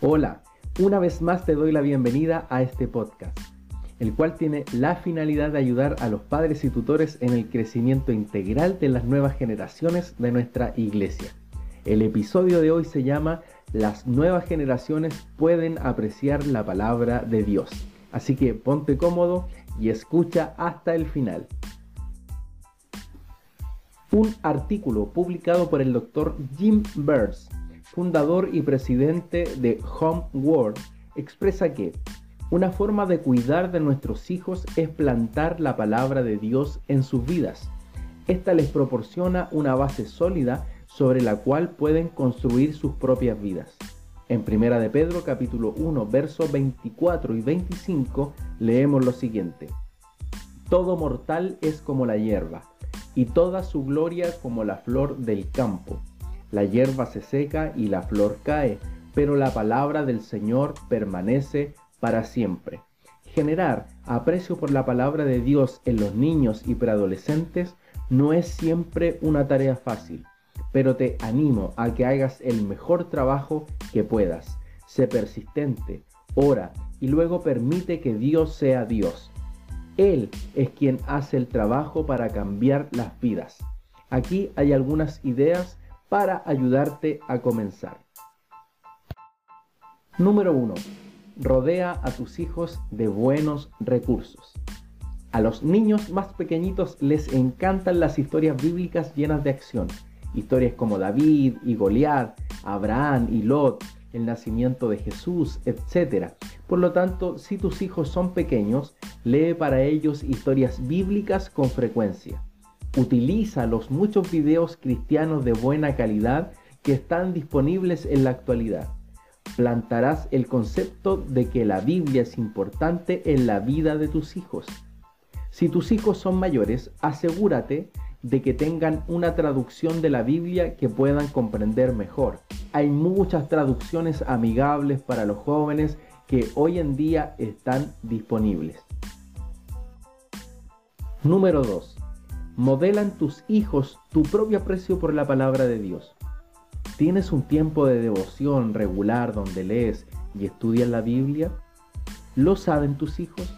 Hola, una vez más te doy la bienvenida a este podcast, el cual tiene la finalidad de ayudar a los padres y tutores en el crecimiento integral de las nuevas generaciones de nuestra iglesia. El episodio de hoy se llama Las nuevas generaciones pueden apreciar la palabra de Dios. Así que ponte cómodo y escucha hasta el final. Un artículo publicado por el doctor Jim Burns fundador y presidente de Home World, expresa que una forma de cuidar de nuestros hijos es plantar la palabra de Dios en sus vidas. Esta les proporciona una base sólida sobre la cual pueden construir sus propias vidas. En Primera de Pedro capítulo 1 versos 24 y 25 leemos lo siguiente. Todo mortal es como la hierba, y toda su gloria como la flor del campo. La hierba se seca y la flor cae, pero la palabra del Señor permanece para siempre. Generar aprecio por la palabra de Dios en los niños y preadolescentes no es siempre una tarea fácil, pero te animo a que hagas el mejor trabajo que puedas. Sé persistente, ora y luego permite que Dios sea Dios. Él es quien hace el trabajo para cambiar las vidas. Aquí hay algunas ideas para ayudarte a comenzar. Número 1. Rodea a tus hijos de buenos recursos. A los niños más pequeñitos les encantan las historias bíblicas llenas de acción. Historias como David y Goliat, Abraham y Lot, el nacimiento de Jesús, etc. Por lo tanto, si tus hijos son pequeños, lee para ellos historias bíblicas con frecuencia. Utiliza los muchos videos cristianos de buena calidad que están disponibles en la actualidad. Plantarás el concepto de que la Biblia es importante en la vida de tus hijos. Si tus hijos son mayores, asegúrate de que tengan una traducción de la Biblia que puedan comprender mejor. Hay muchas traducciones amigables para los jóvenes que hoy en día están disponibles. Número 2 modelan tus hijos tu propio aprecio por la palabra de Dios. ¿Tienes un tiempo de devoción regular donde lees y estudias la Biblia? ¿Lo saben tus hijos?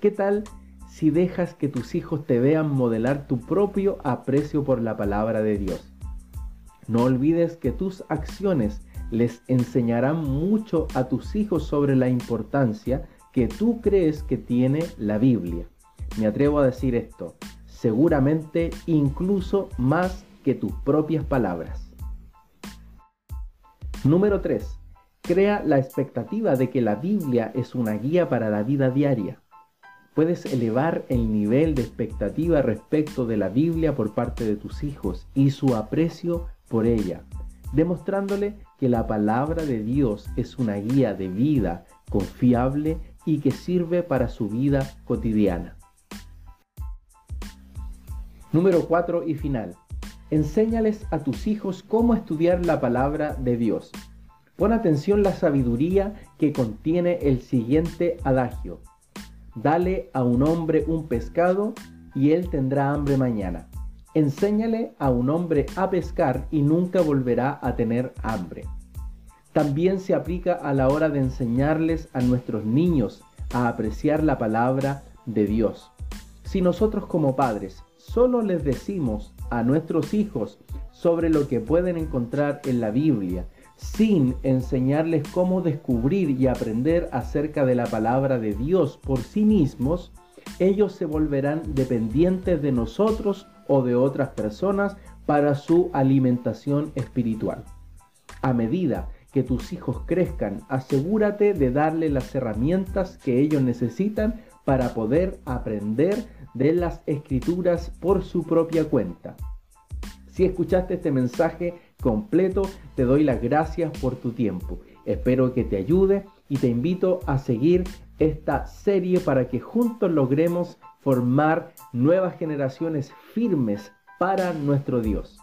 ¿Qué tal si dejas que tus hijos te vean modelar tu propio aprecio por la palabra de Dios? No olvides que tus acciones les enseñarán mucho a tus hijos sobre la importancia que tú crees que tiene la Biblia. Me atrevo a decir esto, seguramente incluso más que tus propias palabras. Número 3. Crea la expectativa de que la Biblia es una guía para la vida diaria. Puedes elevar el nivel de expectativa respecto de la Biblia por parte de tus hijos y su aprecio por ella, demostrándole que la palabra de Dios es una guía de vida confiable y que sirve para su vida cotidiana. Número 4 y final. Enséñales a tus hijos cómo estudiar la palabra de Dios. Pon atención la sabiduría que contiene el siguiente adagio. Dale a un hombre un pescado y él tendrá hambre mañana. Enséñale a un hombre a pescar y nunca volverá a tener hambre. También se aplica a la hora de enseñarles a nuestros niños a apreciar la palabra de Dios. Si nosotros como padres solo les decimos a nuestros hijos sobre lo que pueden encontrar en la Biblia, sin enseñarles cómo descubrir y aprender acerca de la palabra de Dios por sí mismos, ellos se volverán dependientes de nosotros o de otras personas para su alimentación espiritual. A medida que tus hijos crezcan, asegúrate de darle las herramientas que ellos necesitan para poder aprender de las escrituras por su propia cuenta. Si escuchaste este mensaje completo, te doy las gracias por tu tiempo. Espero que te ayude y te invito a seguir esta serie para que juntos logremos formar nuevas generaciones firmes para nuestro Dios.